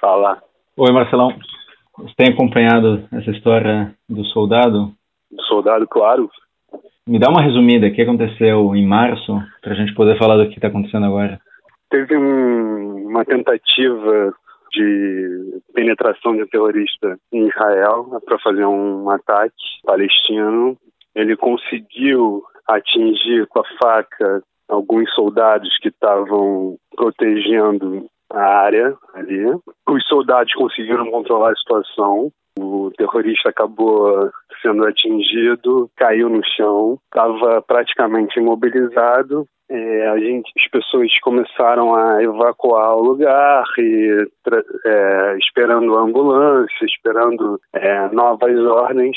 Fala. Oi, Marcelão. Você tem acompanhado essa história do soldado? Do soldado, claro. Me dá uma resumida. O que aconteceu em março, para a gente poder falar do que está acontecendo agora? Teve um, uma tentativa de penetração de um terrorista em Israel para fazer um ataque palestino. Ele conseguiu atingir com a faca alguns soldados que estavam protegendo a área ali. Os soldados conseguiram controlar a situação. O terrorista acabou sendo atingido, caiu no chão, estava praticamente imobilizado. É, a gente, as pessoas começaram a evacuar o lugar e é, esperando ambulância, esperando é, novas ordens.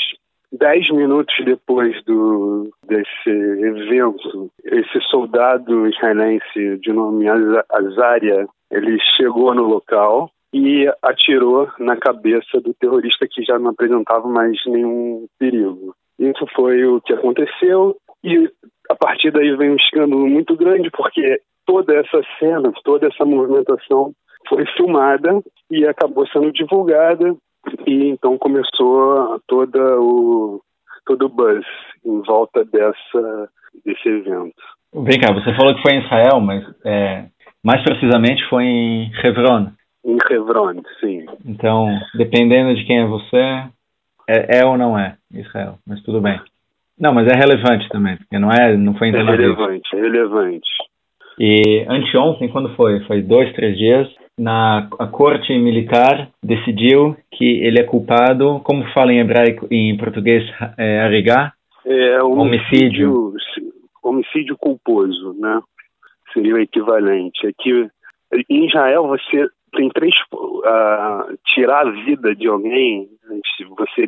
Dez minutos depois do, desse evento, esse soldado israelense de nome Azaria, ele chegou no local e atirou na cabeça do terrorista que já não apresentava mais nenhum perigo. Isso foi o que aconteceu e a partir daí vem um escândalo muito grande porque toda essa cena, toda essa movimentação foi filmada e acabou sendo divulgada e então começou toda o todo o buzz em volta dessa desse evento. Vem cá, você falou que foi em Israel, mas é, mais precisamente foi em Hebron. Em Hebron, sim. Então, dependendo de quem é você, é, é ou não é Israel, mas tudo bem. Não, mas é relevante também, porque não é, não foi em É relevante, é relevante. E anteontem, quando foi? Foi dois, três dias, na a corte militar decidiu que ele é culpado, como fala em hebraico, em português, é, arigá? É homicídio, homicídio, homicídio culposo, né? Seria o equivalente. Aqui em Israel você tem três uh, tirar a vida de alguém. Você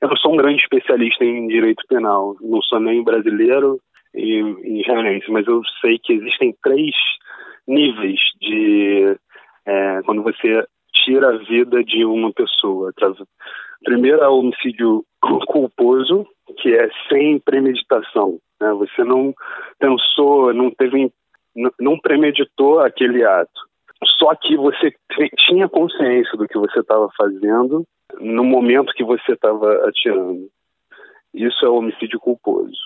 eu não sou um grande especialista em direito penal, não sou nem brasileiro e israelense, mas eu sei que existem três níveis de é, quando você tira a vida de uma pessoa. Primeiro é o homicídio culposo, que é sem premeditação. Né? Você não pensou, não teve, não premeditou aquele ato. Só que você tinha consciência do que você estava fazendo no momento que você estava atirando. Isso é homicídio culposo.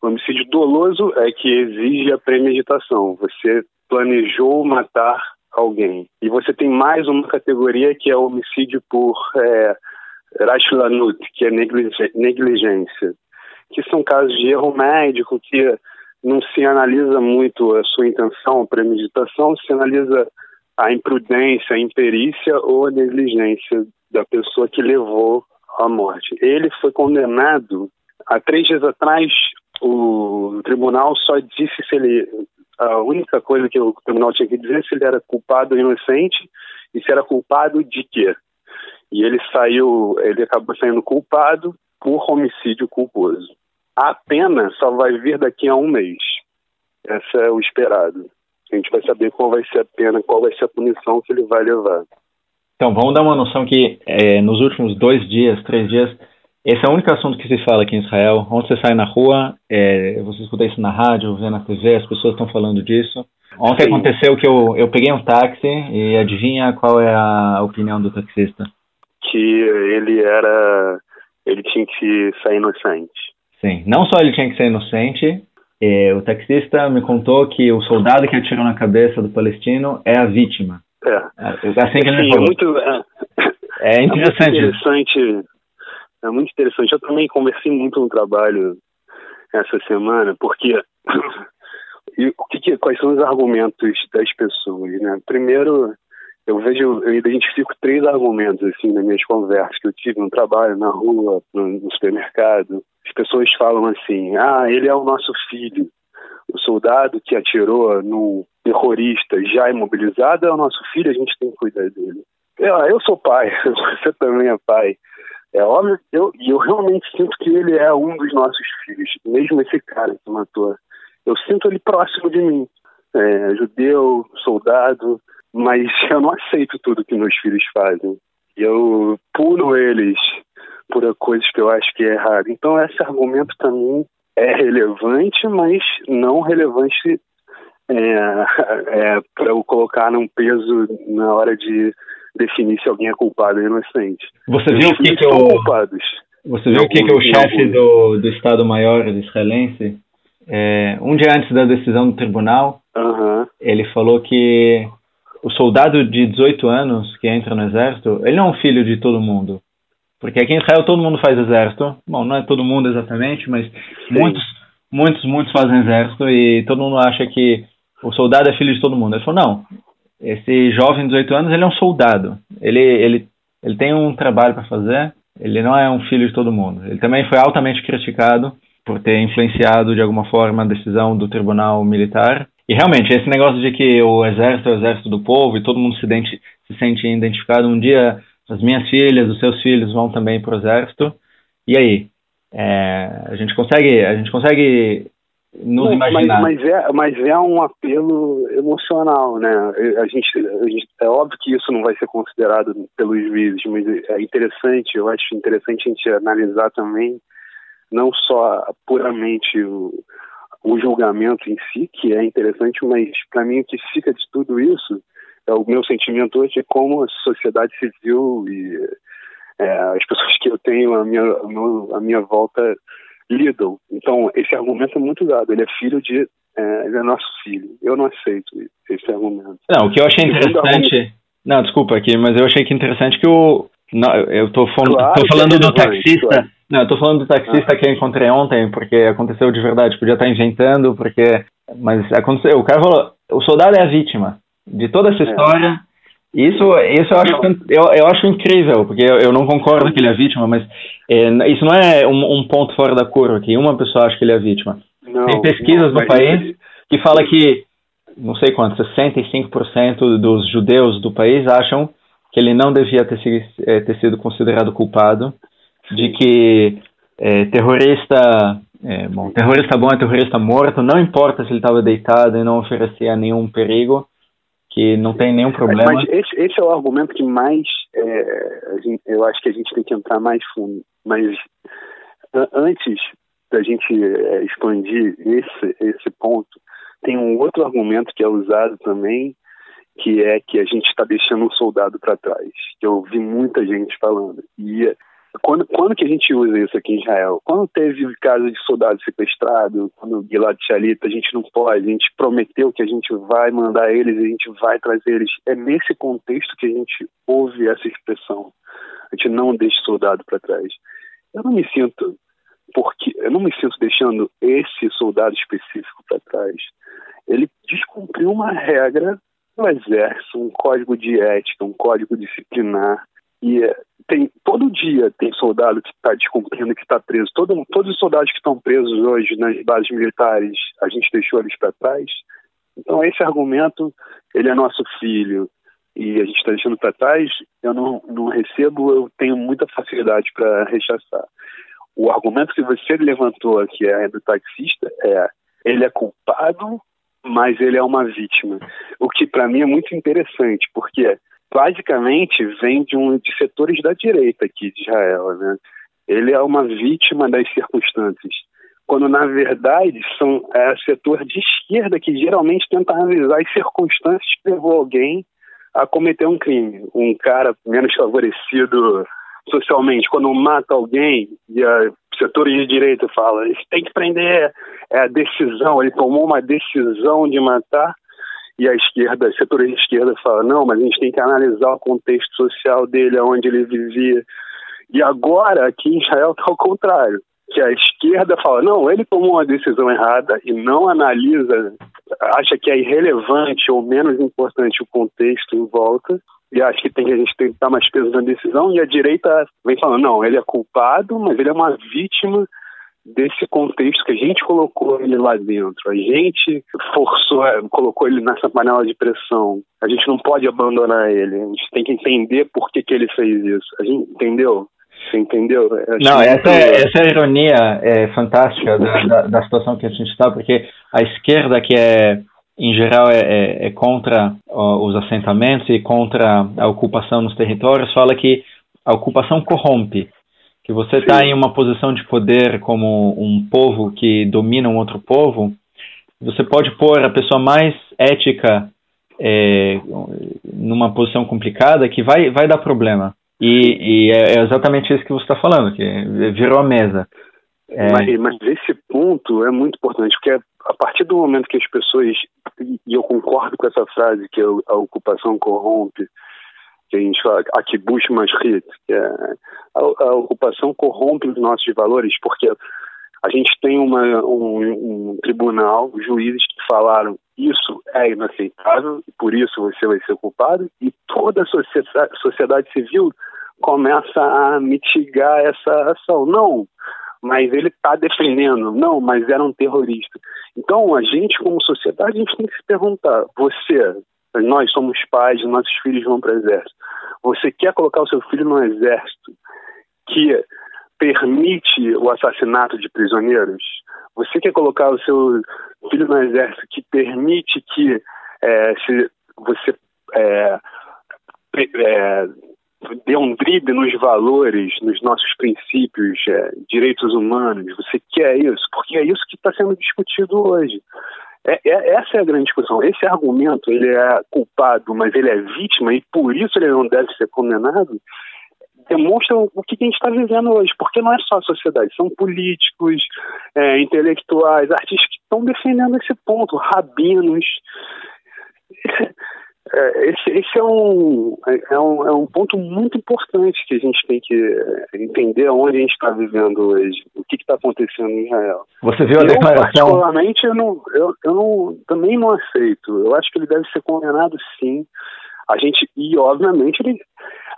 O homicídio doloso é que exige a premeditação. Você planejou matar alguém. E você tem mais uma categoria que é homicídio por é, Rashlanut, que é negligência, que são casos de erro médico que não se analisa muito a sua intenção, a premeditação, se analisa a imprudência, a imperícia ou a negligência da pessoa que levou à morte. Ele foi condenado há três dias atrás. O tribunal só disse se ele a única coisa que o tribunal tinha que dizer é se ele era culpado ou inocente e se era culpado de quê. E ele saiu, ele acabou saindo culpado por homicídio culposo. A pena só vai vir daqui a um mês. Esse é o esperado. A gente vai saber qual vai ser a pena, qual vai ser a punição que ele vai levar. Então, vamos dar uma noção que é, nos últimos dois dias, três dias, esse é o único assunto que se fala aqui em Israel. Onde você sai na rua, é, você escuta isso na rádio, vê na TV, as pessoas estão falando disso. Ontem Sim. aconteceu que eu, eu peguei um táxi e adivinha qual é a opinião do taxista? Que ele era. ele tinha que sair inocente. Sim, não só ele tinha que ser inocente, é, o taxista me contou que o soldado que atirou na cabeça do palestino é a vítima. É. é assim que ele Sim, falou. É muito, é, é interessante. É muito interessante. É muito interessante. Eu também conversei muito no trabalho essa semana, porque e o que, que, quais são os argumentos das pessoas, né? Primeiro, eu vejo, eu identifico três argumentos assim nas minhas conversas que eu tive no trabalho, na rua, no, no supermercado. As pessoas falam assim: "Ah, ele é o nosso filho. O soldado que atirou no terrorista já imobilizado é o nosso filho, a gente tem que cuidar dele. Eu, eu sou pai, você também é pai. É óbvio, eu, e eu realmente sinto que ele é um dos nossos filhos, mesmo esse cara que matou. Eu sinto ele próximo de mim. É, judeu, soldado, mas eu não aceito tudo que meus filhos fazem. Eu pulo eles por coisas que eu acho que é errado. Então, esse argumento para mim é relevante, mas não relevante é, é, para eu colocar num peso na hora de definir se alguém é culpado ou inocente. Você viu o que, que o culpados. Você viu o que, que o chefe do, do Estado Maior israelense, é, um dia antes da decisão do tribunal, uhum. ele falou que o soldado de 18 anos que entra no exército, ele não é um filho de todo mundo. Porque aqui em Israel todo mundo faz exército. Bom, não é todo mundo exatamente, mas Sim. muitos, muitos, muitos fazem exército e todo mundo acha que o soldado é filho de todo mundo. Ele falou, não, esse jovem de 18 anos, ele é um soldado. Ele, ele, ele tem um trabalho para fazer, ele não é um filho de todo mundo. Ele também foi altamente criticado por ter influenciado de alguma forma a decisão do tribunal militar. E realmente, esse negócio de que o exército é o exército do povo e todo mundo se, se sente identificado, um dia as minhas filhas, os seus filhos vão também para o exército. E aí? É, a gente consegue, a gente consegue nos mas, imaginar. Mas, mas, é, mas é um apelo emocional, né? A gente, a gente, é óbvio que isso não vai ser considerado pelos juízes, mas é interessante, eu acho interessante a gente analisar também não só puramente o, o julgamento em si, que é interessante, mas para mim o que fica de tudo isso é o meu sentimento hoje é como a sociedade civil e é, as pessoas que eu tenho à minha, a minha volta lidam. Então, esse argumento é muito dado. Ele é filho de. É, ele é nosso filho. Eu não aceito esse argumento. Não, o que eu achei interessante. Não, desculpa aqui, mas eu achei que interessante que o. Não, eu tô falando, claro tô falando é do taxista. Claro. Não, eu tô falando do taxista ah. que eu encontrei ontem, porque aconteceu de verdade. Podia estar inventando, porque. Mas aconteceu. O cara falou: o soldado é a vítima de toda essa é. história. Isso, isso eu acho, eu, eu acho incrível, porque eu, eu não concordo que ele é vítima, mas é, isso não é um, um, ponto fora da curva, que uma pessoa acha que ele é vítima. Não, Tem pesquisas não, no país que fala que, não sei quanto, 65% dos judeus do país acham que ele não devia ter, sido, é, ter sido considerado culpado, de que é, terrorista, é, bom, terrorista bom é terrorista morto, não importa se ele estava deitado e não oferecia nenhum perigo, que não tem nenhum problema. Mas esse, esse é o argumento que mais é, gente, eu acho que a gente tem que entrar mais fundo. Mas antes da gente expandir esse, esse ponto, tem um outro argumento que é usado também, que é que a gente está deixando um soldado para trás. Eu ouvi muita gente falando. E quando, quando que a gente usa isso aqui em Israel? Quando teve o caso de soldado sequestrado, quando o Gilad Shalit, a gente não pode, a gente prometeu que a gente vai mandar eles, a gente vai trazer eles. É nesse contexto que a gente ouve essa expressão. A gente não deixa soldado para trás. Eu não me sinto porque eu não me sinto deixando esse soldado específico para trás. Ele descumpriu uma regra do exército, um código de ética, um código disciplinar e tem todo dia tem soldado que está descumprindo, que está preso. Todo, todos os soldados que estão presos hoje nas bases militares, a gente deixou eles para trás. Então esse argumento, ele é nosso filho e a gente está deixando para trás, eu não, não recebo, eu tenho muita facilidade para rechaçar. O argumento que você levantou, que é do taxista, é ele é culpado, mas ele é uma vítima. O que para mim é muito interessante, porque basicamente vem de um de setores da direita aqui de Israel, né? Ele é uma vítima das circunstâncias, quando na verdade são é, setor de esquerda que geralmente tenta analisar as circunstâncias que levou alguém a cometer um crime. Um cara menos favorecido socialmente, quando mata alguém, e a setores de direita fala, eles tem que prender, é a decisão, ele tomou uma decisão de matar, e a esquerda, setores de esquerda fala, não, mas a gente tem que analisar o contexto social dele, onde ele vivia. E agora, aqui em Israel, está ao contrário. Que a esquerda fala, não, ele tomou uma decisão errada e não analisa, acha que é irrelevante ou menos importante o contexto em volta, e acha que tem a gente tem que dar mais peso na decisão, e a direita vem falando, não, ele é culpado, mas ele é uma vítima desse contexto que a gente colocou ele lá dentro. A gente forçou, colocou ele nessa panela de pressão. A gente não pode abandonar ele. A gente tem que entender por que, que ele fez isso. A gente entendeu? Você entendeu? Não, essa, é, essa é a ironia é, fantástica da, da, da, situação que a gente está, porque a esquerda, que é, em geral, é, é, é contra ó, os assentamentos e contra a ocupação nos territórios, fala que a ocupação corrompe que você está em uma posição de poder como um povo que domina um outro povo, você pode pôr a pessoa mais ética é, numa posição complicada que vai, vai dar problema. E, e é, é exatamente isso que você está falando, que virou a mesa. É... Mas, mas, esse ponto é muito importante, porque a partir do momento que as pessoas, e eu concordo com essa frase, que a ocupação corrompe, que a gente fala, aqui busca mais hit, que é, a, a, ocupação corrompe os nossos valores, porque a gente tem uma, um, um tribunal, juízes que falaram isso é inaceitável, por isso você vai ser culpado, e toda a sociedade, sociedade civil começa a mitigar essa ação. Não, mas ele está defendendo. Não, mas era um terrorista. Então, a gente, como sociedade, a gente tem que se perguntar: você, nós somos pais, nossos filhos vão para o exército. Você quer colocar o seu filho no exército que permite o assassinato de prisioneiros? Você quer colocar o seu filho no exército que permite que é, se você é, é, dê um drible nos valores, nos nossos princípios, é, direitos humanos. Você quer isso? Porque é isso que está sendo discutido hoje. É, é, essa é a grande discussão. Esse argumento, ele é culpado, mas ele é vítima e por isso ele não deve ser condenado, demonstra o que a gente está vivendo hoje. Porque não é só a sociedade, são políticos, é, intelectuais, artistas que estão defendendo esse ponto, rabinos. É, esse, esse é, um, é, um, é um ponto muito importante que a gente tem que entender onde a gente está vivendo hoje, o que está acontecendo em Israel. Você viu a eu, declaração? Particularmente, eu, não, eu, eu não, também não aceito. Eu acho que ele deve ser condenado sim. A gente, e obviamente, ele,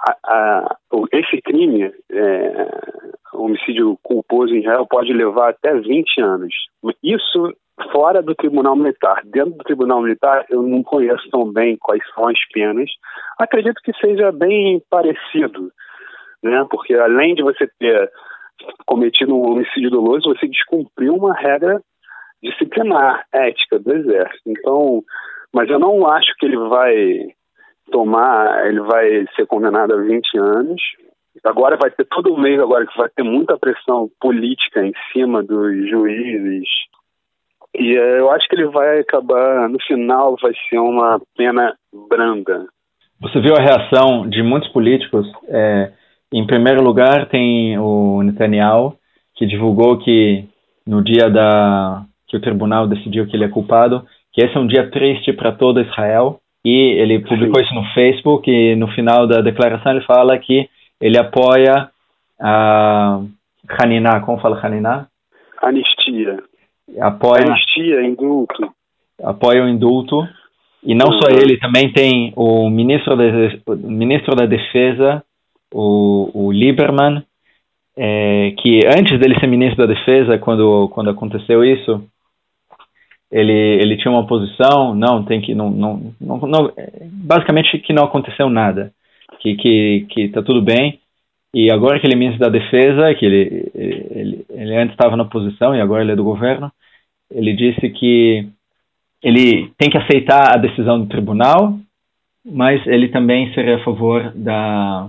a, a, esse crime, é, homicídio culposo em Israel, pode levar até 20 anos. Isso fora do Tribunal Militar. Dentro do Tribunal Militar, eu não conheço tão bem quais são as penas. Acredito que seja bem parecido, né? Porque além de você ter cometido um homicídio doloso, você descumpriu uma regra disciplinar, ética do Exército. Então, mas eu não acho que ele vai tomar, ele vai ser condenado a 20 anos. Agora vai ter todo mês agora que vai ter muita pressão política em cima dos juízes e eh, eu acho que ele vai acabar, no final, vai ser uma pena branda. Você viu a reação de muitos políticos? É, em primeiro lugar, tem o Netanyahu, que divulgou que no dia da que o tribunal decidiu que ele é culpado, que esse é um dia triste para todo Israel. E ele publicou isso no Facebook e no final da declaração ele fala que ele apoia a Haniná, como fala Haniná? Anistia apoia anistia, indulto. Apoia o indulto. E não uhum. só ele, também tem o ministro da, ministro da Defesa, o, o Lieberman, é, que antes dele ser ministro da Defesa, quando, quando aconteceu isso, ele, ele tinha uma posição, não, tem que, não, não, não, não basicamente que não aconteceu nada, que, que, que tá tudo bem, e agora que ele é ministro da Defesa, que ele, ele, ele antes estava na posição e agora ele é do governo, ele disse que ele tem que aceitar a decisão do tribunal, mas ele também seria a favor da,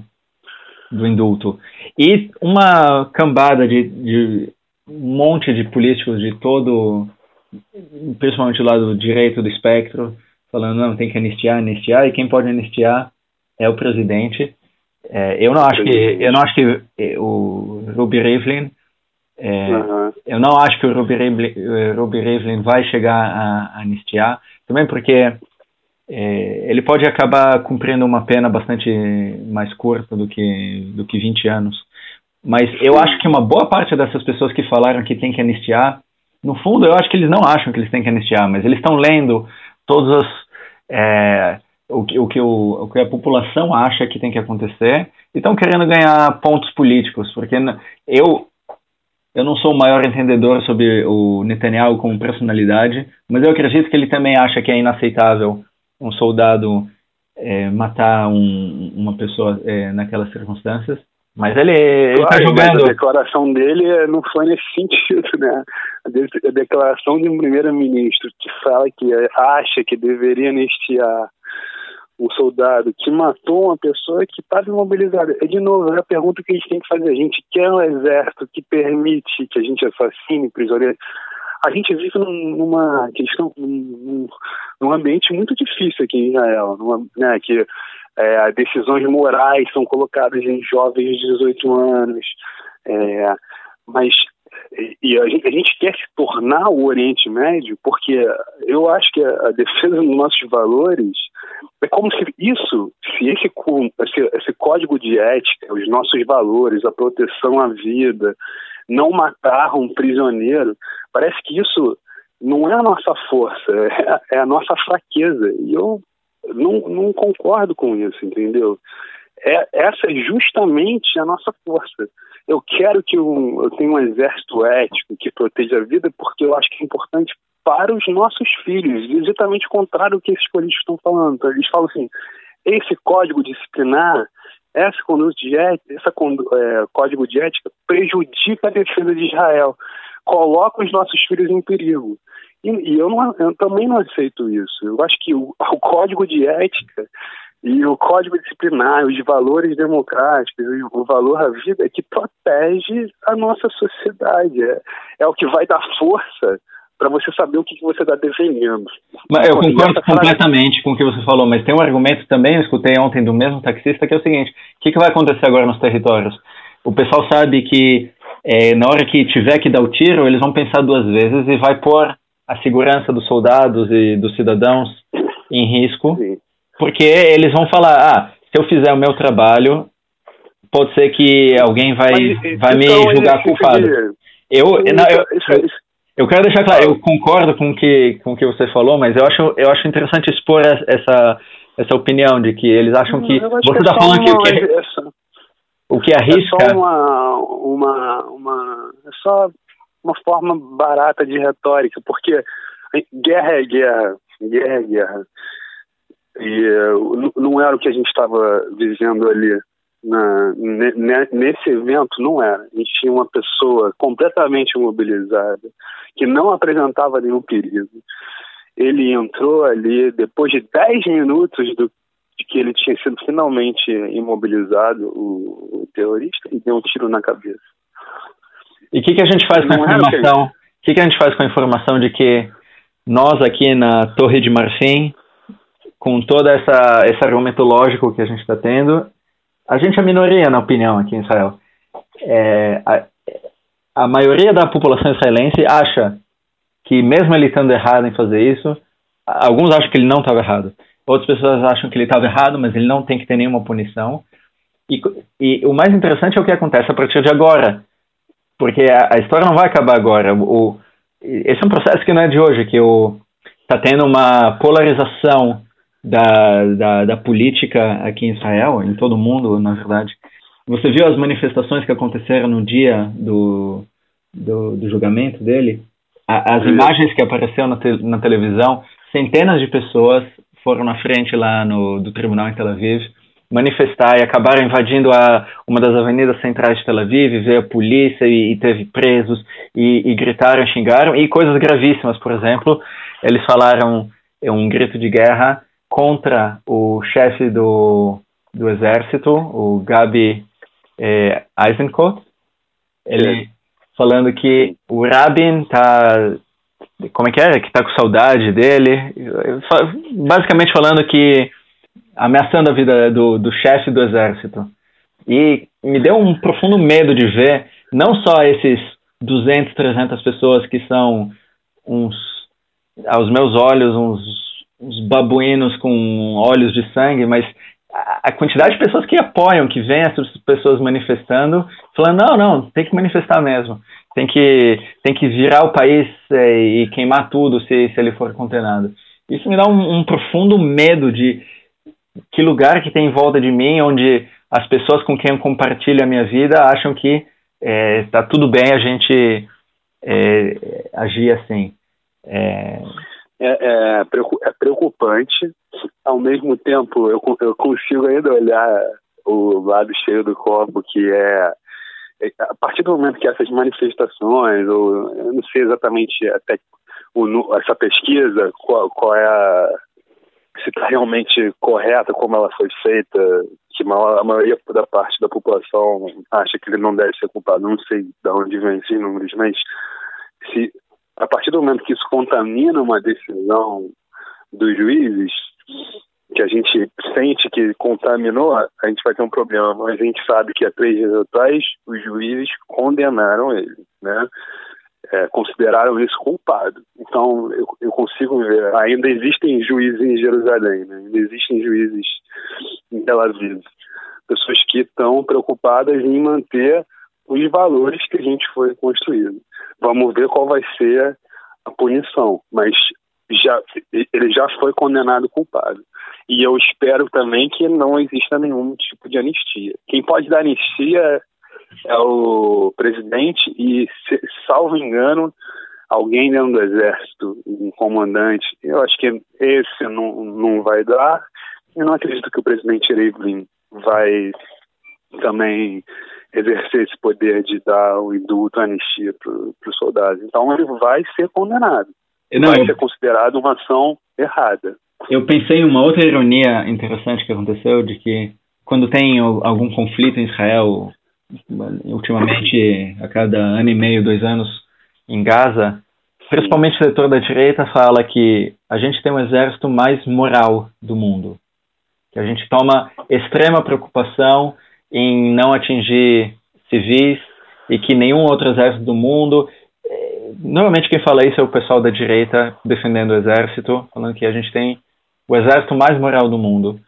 do indulto. E uma cambada de, de um monte de políticos de todo, principalmente do lado direito do espectro, falando não, tem que anistiar, anistiar, e quem pode anistiar é o presidente. É, eu não acho que eu não acho que é, o Ruby Rivlin é, uhum. eu não acho que o Ruby Rivlin, Ruby Rivlin vai chegar a, a anistiar, também porque é, ele pode acabar cumprindo uma pena bastante mais curta do que do que 20 anos. Mas eu acho que uma boa parte dessas pessoas que falaram que tem que anistiar, no fundo eu acho que eles não acham que eles têm que anistiar, mas eles estão lendo todas as é, o que, o, que o, o que a população acha que tem que acontecer e estão querendo ganhar pontos políticos, porque eu eu não sou o maior entendedor sobre o Netanyahu como personalidade, mas eu acredito que ele também acha que é inaceitável um soldado é, matar um, uma pessoa é, naquelas circunstâncias. Mas ele está jogando. a declaração dele não foi nesse sentido, né? A declaração de um primeiro-ministro que fala que acha que deveria anistiar um soldado que matou uma pessoa que estava imobilizada. É de novo, é a pergunta que a gente tem que fazer. A gente quer um exército que permite que a gente assassine prisioneiros. a gente vive num, numa questão, num, num, ambiente muito difícil aqui em Israel, numa, né, que é, decisões morais são colocadas em jovens de 18 anos, é, mas e a gente, a gente, quer se tornar o Oriente Médio porque eu acho que a, a defesa dos nossos valores é como se isso, se esse, esse, esse código de ética, os nossos valores, a proteção à vida, não matar um prisioneiro, parece que isso não é a nossa força, é, é a nossa fraqueza. E eu não, não concordo com isso, entendeu? É, essa é justamente a nossa força. Eu quero que um, eu tenha um exército ético que proteja a vida, porque eu acho que é importante para os nossos filhos, exatamente o contrário do que esses políticos estão falando. Eles falam assim: esse código disciplinar, essa conduta de ética, esse é, código de ética prejudica a defesa de Israel, coloca os nossos filhos em perigo. E, e eu, não, eu, também não aceito isso. Eu acho que o, o código de ética e o código disciplinar, os valores democráticos, o valor à vida é que protege a nossa sociedade. É, é o que vai dar força para você saber o que, que você está defendendo. Mas eu concordo completamente com o que você falou, mas tem um argumento também, eu escutei ontem do mesmo taxista, que é o seguinte: o que, que vai acontecer agora nos territórios? O pessoal sabe que é, na hora que tiver que dar o tiro, eles vão pensar duas vezes e vai pôr a segurança dos soldados e dos cidadãos em risco. Sim porque eles vão falar, ah, se eu fizer o meu trabalho, pode ser que alguém vai, Mas, vai então, me julgar culpado. Eu, não, eu, eu, quero deixar claro, eu concordo com que, com o que você falou, mas eu acho, eu acho interessante expor essa, essa opinião de que eles acham que. Você está é falando que o que, o que arrisca. É só uma, uma, uma. É só uma forma barata de retórica, porque guerra é guerra, guerra é guerra. E uh, não era o que a gente estava vivendo ali. Na, nesse evento, não era. A gente tinha uma pessoa completamente imobilizada, que não apresentava nenhum perigo. Ele entrou ali, depois de 10 minutos do, de que ele tinha sido finalmente imobilizado, o, o terrorista, e deu um tiro na cabeça. E o que, que a gente faz com a informação? O que, que a gente faz com a informação de que nós aqui na Torre de Marfim com todo essa, esse argumento lógico que a gente está tendo, a gente é minoria na opinião aqui em Israel. É, a, a maioria da população israelense acha que mesmo ele estando errado em fazer isso, alguns acham que ele não estava errado. Outras pessoas acham que ele estava errado, mas ele não tem que ter nenhuma punição. E, e, o mais interessante é o que acontece a partir de agora, porque a, a história não vai acabar agora. O, esse é um processo que não é de hoje, que está tendo uma polarização da, da, da, política aqui em Israel, em todo o mundo, na verdade. Você viu as manifestações que aconteceram no dia do, do, do julgamento dele? A, as imagens que apareceram na, te, na televisão, centenas de pessoas foram na frente lá no, do tribunal em Tel Aviv manifestar e acabaram invadindo a, uma das avenidas centrais de Tel Aviv, veio a polícia e, e teve presos e, e gritaram, xingaram e coisas gravíssimas, por exemplo, eles falaram é um grito de guerra contra o chefe do, do exército, o Gabi é, Eisenkot, ele falando que o Rabin tá como é que é? Que tá com saudade dele, basicamente falando que ameaçando a vida do, do chefe do exército. E me deu um profundo medo de ver não só esses 200, 300 pessoas que são uns aos meus olhos uns uns babuínos com olhos de sangue, mas a quantidade de pessoas que apoiam, que vêm essas pessoas manifestando, falando, não, não, tem que manifestar mesmo. Tem que, tem que virar o país é, e queimar tudo se, se ele for condenado. Isso me dá um, um, profundo medo de que lugar que tem em volta de mim, onde as pessoas com quem eu compartilho a minha vida acham que está é, tudo bem a gente é, agir assim. É, é, é, é preocupante. Ao mesmo tempo, eu, eu consigo ainda olhar o lado cheio do copo, que é, é a partir do momento que essas manifestações, ou eu não sei exatamente até o, essa pesquisa, qual, qual é a, se está realmente correta como ela foi feita, que a maioria da parte da população acha que ele não deve ser culpado. Não sei de onde vem esses números, mas se a partir do momento que isso contamina uma decisão dos juízes, que a gente sente que contaminou, a gente vai ter um problema. Mas a gente sabe que há três dias atrás os juízes condenaram ele, né? É, consideraram isso culpado. Então eu, eu, consigo ver, ainda existem juízes em Jerusalém, né? ainda existem juízes em Tel Aviv, pessoas que estão preocupadas em manter os valores que a gente foi construindo. Vamos ver qual vai ser a punição, mas já ele já foi condenado culpado. E eu espero também que não exista nenhum tipo de anistia. Quem pode dar anistia é o presidente e, salvo engano, alguém dentro do exército, um comandante. Eu acho que esse não, não vai dar. Eu não acredito que o presidente Rivlin vai também exercer esse poder de dar o indulto, a anistia para os soldados. Então ele vai ser condenado. Não, vai ser considerado uma ação errada. Eu pensei em uma outra ironia interessante que aconteceu, de que quando tem algum conflito em Israel, ultimamente a cada ano e meio, dois anos, em Gaza, principalmente o setor da direita fala que a gente tem o exército mais moral do mundo, que a gente toma extrema preocupação em não atingir civis e que nenhum outro exército do mundo normalmente quem fala isso é o pessoal da direita defendendo o exército, falando que a gente tem o exército mais moral do mundo.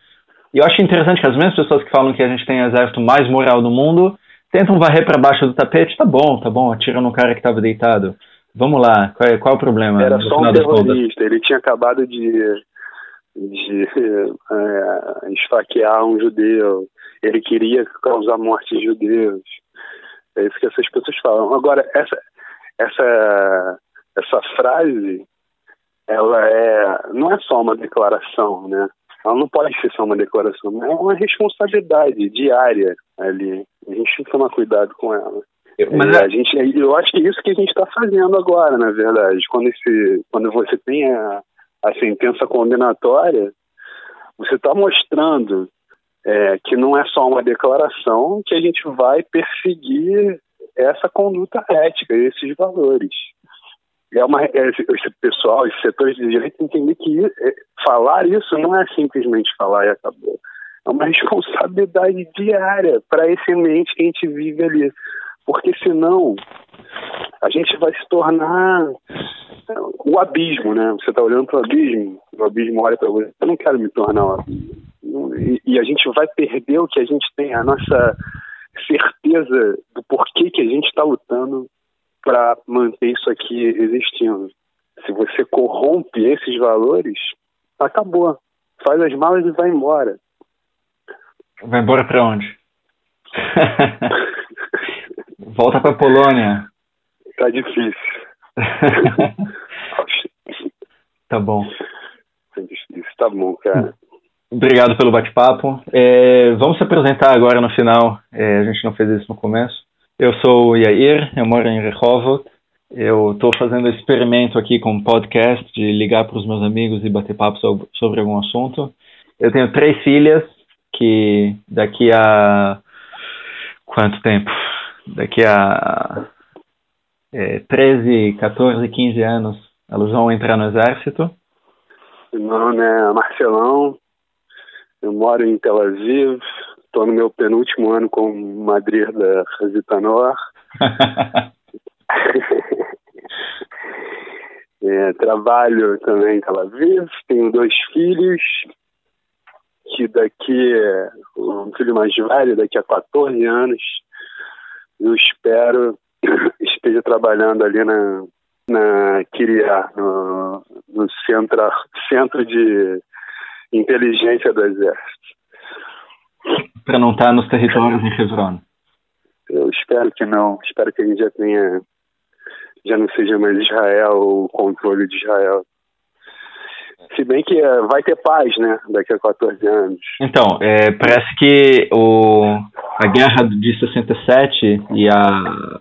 E eu acho interessante que as mesmas pessoas que falam que a gente tem o exército mais moral do mundo tentam varrer para baixo do tapete. Tá bom, tá bom, atira no cara que estava deitado. Vamos lá, qual é, qual é o problema? Era só um terrorista, ele tinha acabado de, de é, esfaquear um judeu, ele queria causar morte de judeus. É isso que essas pessoas falam. Agora, essa, essa, essa frase, ela é, não é só uma declaração, né? Ela não pode ser só uma declaração, é uma responsabilidade diária ali. A gente tem que tomar cuidado com ela. Mas é, a gente, eu acho que é isso que a gente está fazendo agora, na verdade. Quando, esse, quando você tem a, a sentença condenatória, você está mostrando é, que não é só uma declaração, que a gente vai perseguir essa conduta ética, esses valores. É uma, é, esse pessoal, esses setores de direito entender que é, falar isso não é simplesmente falar e acabou. É uma responsabilidade diária para esse ambiente que a gente vive ali. Porque senão a gente vai se tornar o abismo, né? Você está olhando para o abismo, o abismo olha para você. Eu não quero me tornar o abismo. E, e a gente vai perder o que a gente tem, a nossa certeza do porquê que a gente está lutando para manter isso aqui existindo. Se você corrompe esses valores, acabou. Faz as malas e vai embora. Vai embora para onde? Volta para Polônia. Tá difícil. tá bom. Tá difícil, tá bom, cara. Obrigado pelo bate-papo. É, vamos se apresentar agora no final. É, a gente não fez isso no começo. Eu sou o Yair, eu moro em Rehovot. Eu estou fazendo experimento aqui com um podcast de ligar para os meus amigos e bater papo sobre, algum assunto. Eu tenho três filhas que daqui a quanto tempo? Daqui a é, 13, 14, 15 anos elas vão entrar no exército. Meu nome é Marcelão, eu moro em Tel Aviv, estou no meu penúltimo ano como madrir da Zitanor. é, trabalho também em Tel Aviv, tenho dois filhos, que daqui, um filho mais velho, daqui a 14 anos, eu espero esteja trabalhando ali na, na Kiria, no, no centro, centro de inteligência do exército. Para não estar nos territórios em Hebron. Eu espero que não. Espero que a gente já tenha, já não seja mais Israel o controle de Israel. Se bem que é, vai ter paz, né, daqui a 14 anos. Então, é, parece que o, a guerra de 67 e a,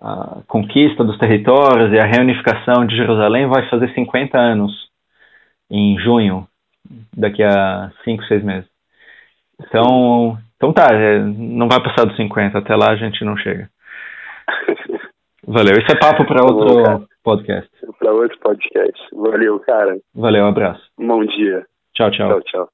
a conquista dos territórios e a reunificação de Jerusalém vai fazer 50 anos em junho daqui a 5, 6 meses. Então, então tá, é, não vai passar dos 50, até lá a gente não chega. Valeu, isso é papo para tá outro podcast. para outro podcast. Valeu, cara. Valeu, um abraço. Bom dia. Tchau, tchau. Tchau, tchau.